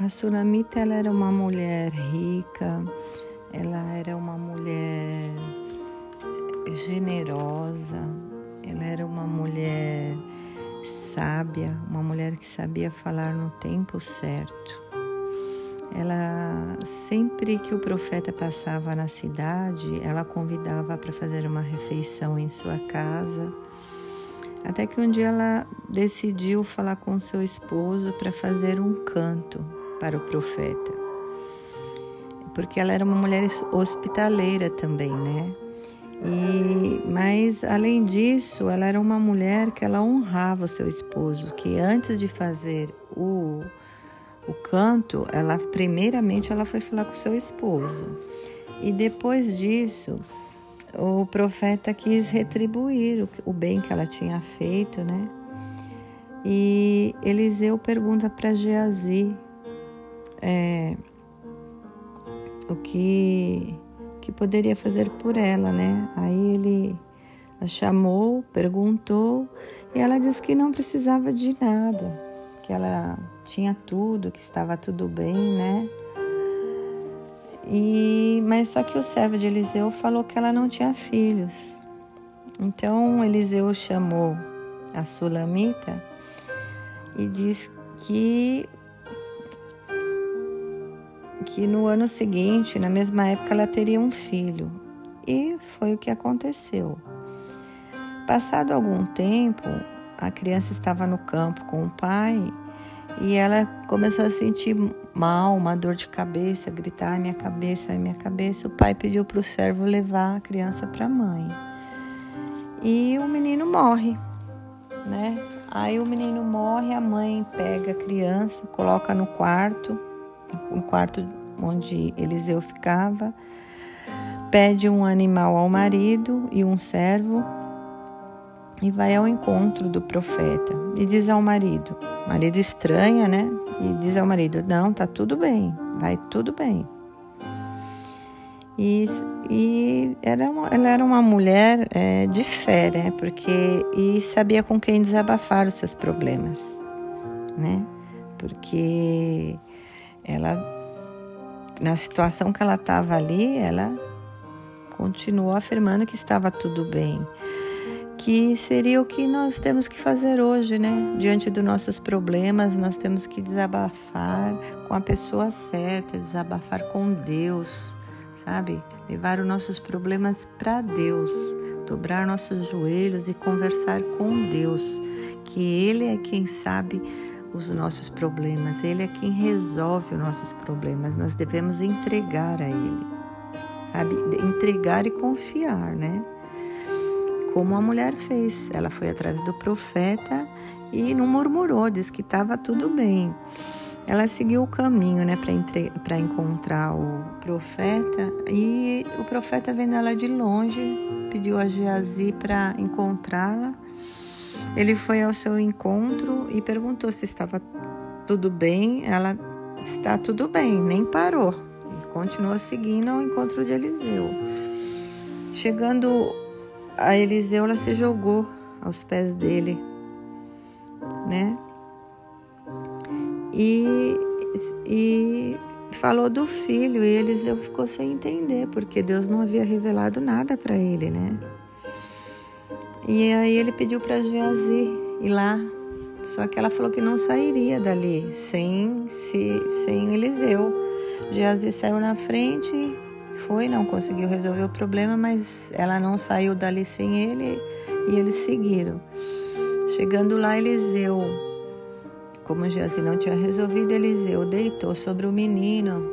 A Sulamita ela era uma mulher rica, ela era uma mulher generosa, ela era uma mulher sábia, uma mulher que sabia falar no tempo certo. Ela sempre que o profeta passava na cidade, ela convidava para fazer uma refeição em sua casa. Até que um dia ela decidiu falar com seu esposo para fazer um canto para o profeta. Porque ela era uma mulher hospitaleira também, né? E, mas além disso, ela era uma mulher que ela honrava o seu esposo, que antes de fazer o, o canto, ela primeiramente ela foi falar com o seu esposo. E depois disso, o profeta quis retribuir o, o bem que ela tinha feito, né? E Eliseu pergunta para Geazi é, o que que poderia fazer por ela, né? Aí ele a chamou, perguntou e ela disse que não precisava de nada, que ela tinha tudo, que estava tudo bem, né? E mas só que o servo de Eliseu falou que ela não tinha filhos. Então Eliseu chamou a Sulamita e disse que que no ano seguinte, na mesma época, ela teria um filho. E foi o que aconteceu. Passado algum tempo, a criança estava no campo com o pai e ela começou a sentir mal, uma dor de cabeça, gritar: minha cabeça, minha cabeça. O pai pediu para o servo levar a criança para a mãe. E o menino morre, né? Aí o menino morre, a mãe pega a criança, coloca no quarto, no quarto onde Eliseu ficava, pede um animal ao marido e um servo e vai ao encontro do profeta e diz ao marido, o marido estranha, né? E diz ao marido: Não, tá tudo bem, vai tudo bem. E, e era uma, ela era uma mulher é, de fé, né? Porque e sabia com quem desabafar os seus problemas, né? Porque ela na situação que ela estava ali, ela continuou afirmando que estava tudo bem. Que seria o que nós temos que fazer hoje, né? Diante dos nossos problemas, nós temos que desabafar com a pessoa certa, desabafar com Deus, sabe? Levar os nossos problemas para Deus, dobrar nossos joelhos e conversar com Deus, que Ele é quem sabe os nossos problemas, Ele é quem resolve os nossos problemas. Nós devemos entregar a Ele, sabe? Entregar e confiar, né? Como a mulher fez, ela foi atrás do profeta e não murmurou, disse que estava tudo bem. Ela seguiu o caminho, né, para encontrar o profeta e o profeta vendo ela de longe pediu a Geazi para encontrá-la ele foi ao seu encontro e perguntou se estava tudo bem. Ela está tudo bem, nem parou. E continuou seguindo ao encontro de Eliseu. Chegando a Eliseu, ela se jogou aos pés dele, né? E, e falou do filho, e Eliseu ficou sem entender, porque Deus não havia revelado nada para ele, né? E aí ele pediu para Geazi ir lá, só que ela falou que não sairia dali sem, se, sem Eliseu. Geazi saiu na frente, foi, não conseguiu resolver o problema, mas ela não saiu dali sem ele e eles seguiram. Chegando lá, Eliseu, como Geazi não tinha resolvido, Eliseu deitou sobre o menino,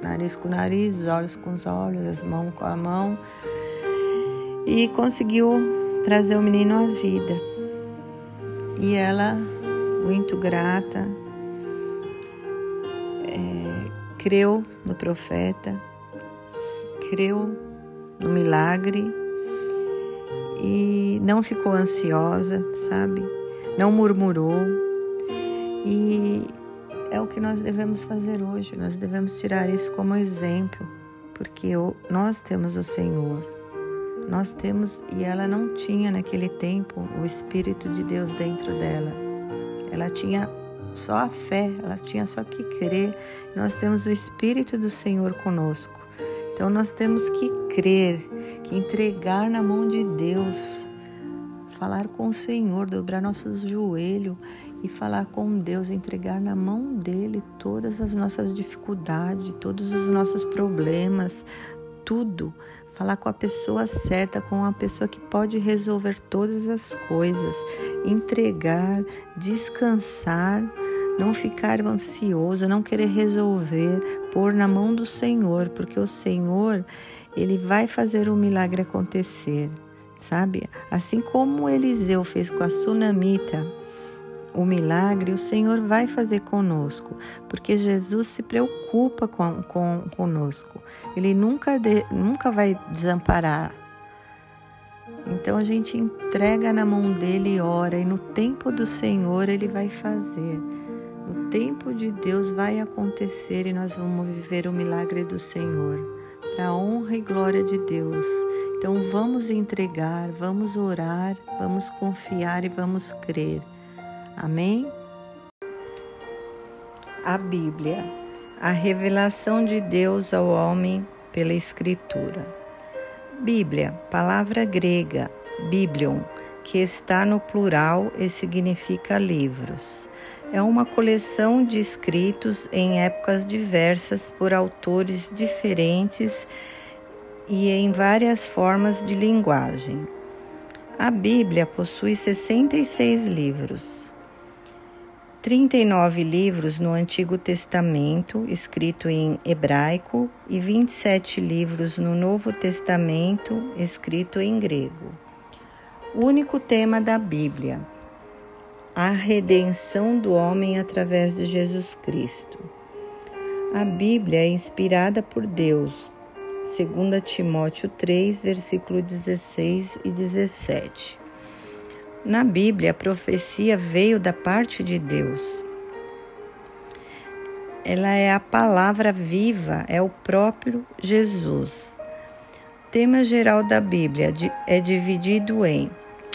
nariz com nariz, olhos com os olhos, as mãos com a mão e conseguiu trazer o menino à vida. E ela, muito grata, é, creu no profeta, creu no milagre e não ficou ansiosa, sabe? Não murmurou. E é o que nós devemos fazer hoje. Nós devemos tirar isso como exemplo, porque nós temos o Senhor. Nós temos, e ela não tinha naquele tempo o Espírito de Deus dentro dela. Ela tinha só a fé, ela tinha só que crer. Nós temos o Espírito do Senhor conosco. Então nós temos que crer, que entregar na mão de Deus, falar com o Senhor, dobrar nossos joelhos e falar com Deus, entregar na mão dele todas as nossas dificuldades, todos os nossos problemas, tudo. Falar com a pessoa certa, com a pessoa que pode resolver todas as coisas, entregar, descansar, não ficar ansioso, não querer resolver, pôr na mão do Senhor, porque o Senhor, ele vai fazer o milagre acontecer, sabe? Assim como Eliseu fez com a sunamita, o milagre o Senhor vai fazer conosco, porque Jesus se preocupa com, com conosco. Ele nunca, de, nunca vai desamparar. Então a gente entrega na mão dele e ora, e no tempo do Senhor ele vai fazer. No tempo de Deus vai acontecer e nós vamos viver o milagre do Senhor, para a honra e glória de Deus. Então vamos entregar, vamos orar, vamos confiar e vamos crer. Amém? A Bíblia, a revelação de Deus ao homem pela Escritura. Bíblia, palavra grega, biblion, que está no plural e significa livros. É uma coleção de escritos em épocas diversas por autores diferentes e em várias formas de linguagem. A Bíblia possui 66 livros. 39 livros no Antigo Testamento, escrito em hebraico, e 27 livros no Novo Testamento, escrito em grego. O único tema da Bíblia: a redenção do homem através de Jesus Cristo. A Bíblia é inspirada por Deus, 2 Timóteo 3, versículo 16 e 17. Na Bíblia, a profecia veio da parte de Deus. Ela é a palavra viva, é o próprio Jesus. O tema geral da Bíblia é dividido em: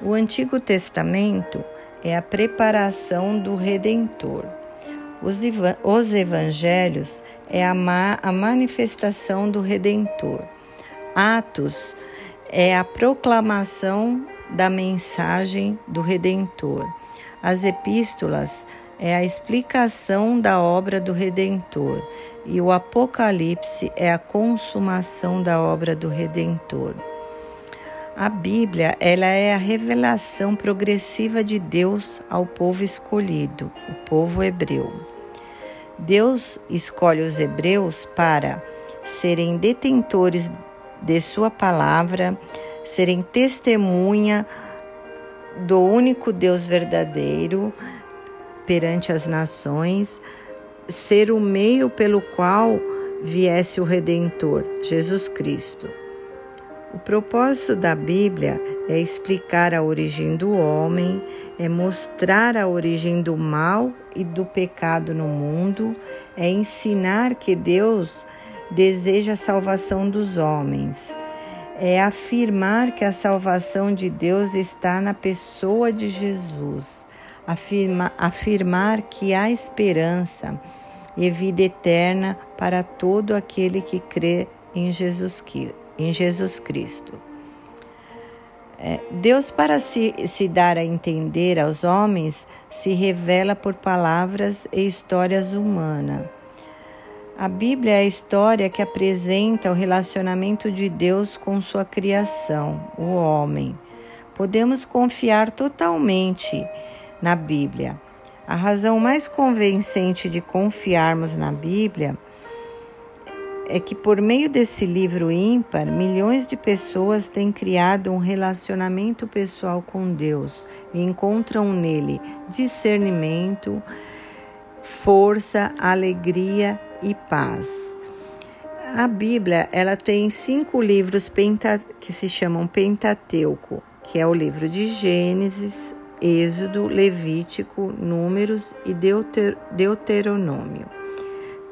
o Antigo Testamento é a preparação do Redentor. Os, evangelhos é a, ma a manifestação do Redentor. Atos é a proclamação da mensagem do Redentor. As epístolas é a explicação da obra do Redentor e o Apocalipse é a consumação da obra do Redentor. A Bíblia, ela é a revelação progressiva de Deus ao povo escolhido, o povo hebreu. Deus escolhe os hebreus para serem detentores de sua palavra, serem testemunha do único Deus verdadeiro perante as nações, ser o meio pelo qual viesse o Redentor, Jesus Cristo. O propósito da Bíblia é explicar a origem do homem, é mostrar a origem do mal e do pecado no mundo, é ensinar que Deus deseja a salvação dos homens é afirmar que a salvação de Deus está na pessoa de Jesus, afirma, afirmar que há esperança e vida eterna para todo aquele que crê em Jesus, em Jesus Cristo. É, Deus, para se, se dar a entender aos homens, se revela por palavras e histórias humanas a Bíblia é a história que apresenta o relacionamento de Deus com sua criação, o homem. Podemos confiar totalmente na Bíblia. A razão mais convincente de confiarmos na Bíblia é que, por meio desse livro ímpar, milhões de pessoas têm criado um relacionamento pessoal com Deus e encontram nele discernimento, força, alegria e paz. A Bíblia ela tem cinco livros que se chamam Pentateuco, que é o livro de Gênesis, Êxodo, Levítico, Números e Deuter Deuteronômio.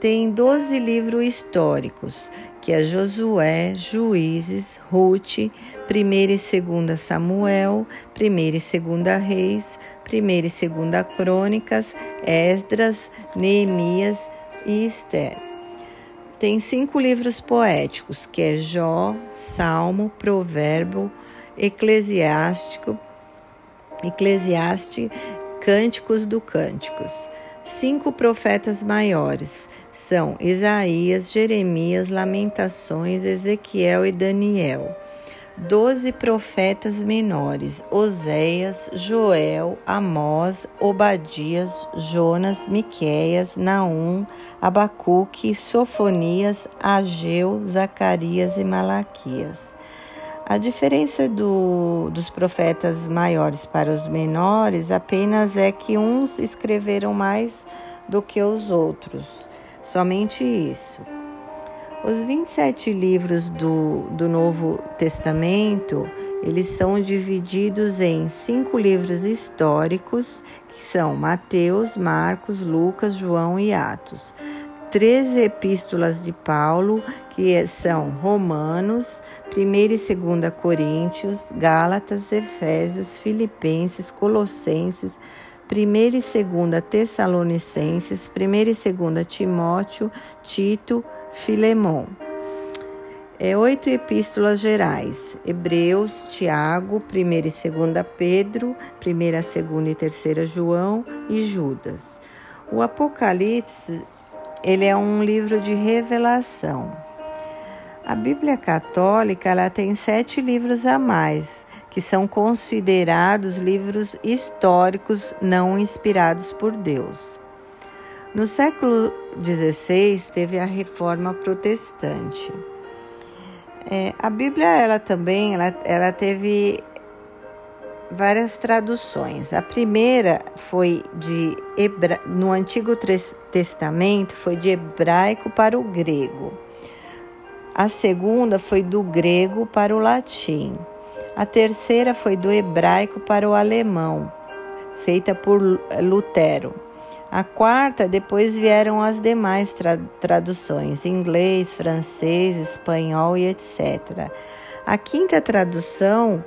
tem 12 livros históricos, que é Josué, Juízes, Ruth, 1 e 2 Samuel, 1 e 2 Reis, 1 e 2 Crônicas, Esdras, Neemias e Esther. Tem cinco livros poéticos, que é Jó, Salmo, Provérbio, Eclesiástico, Eclesiastes, Cânticos do Cânticos. Cinco profetas maiores são Isaías, Jeremias, Lamentações, Ezequiel e Daniel. Doze profetas menores: Oséias, Joel, Amós, Obadias, Jonas, Miqueias, Naum, Abacuque, Sofonias, Ageu, Zacarias e Malaquias. A diferença do, dos profetas maiores para os menores apenas é que uns escreveram mais do que os outros. Somente isso. Os 27 livros do, do Novo Testamento, eles são divididos em cinco livros históricos, que são Mateus, Marcos, Lucas, João e Atos. Três epístolas de Paulo, que são Romanos, 1 e 2 Coríntios, Gálatas, Efésios, Filipenses, Colossenses, 1 e 2 Tessalonicenses, 1 e 2 Timóteo, Tito, Filemão. É, oito epístolas gerais: Hebreus, Tiago, 1 e 2 Pedro, 1, 2 e 3 João e Judas. O Apocalipse ele é um livro de revelação. A Bíblia Católica ela tem sete livros a mais, que são considerados livros históricos não inspirados por Deus. No século XVI teve a Reforma Protestante. É, a Bíblia ela também ela, ela teve várias traduções. A primeira foi de hebra... no Antigo Testamento foi de hebraico para o grego. A segunda foi do grego para o latim. A terceira foi do hebraico para o alemão, feita por Lutero. A quarta, depois vieram as demais tra traduções, inglês, francês, espanhol e etc. A quinta tradução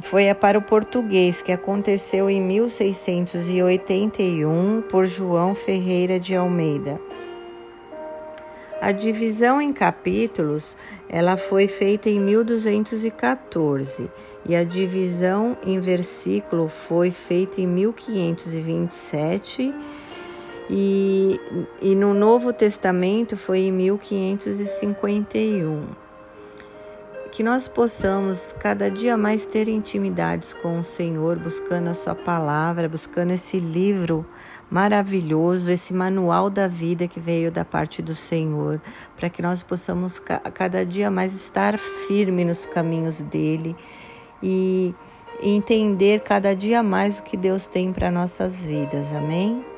foi para o português, que aconteceu em 1681 por João Ferreira de Almeida. A divisão em capítulos, ela foi feita em 1214 e a divisão em versículo foi feita em 1527 e, e no Novo Testamento foi em 1551 que nós possamos cada dia mais ter intimidades com o Senhor, buscando a Sua palavra, buscando esse livro maravilhoso, esse manual da vida que veio da parte do Senhor, para que nós possamos cada dia mais estar firme nos caminhos dele e entender cada dia mais o que Deus tem para nossas vidas. Amém?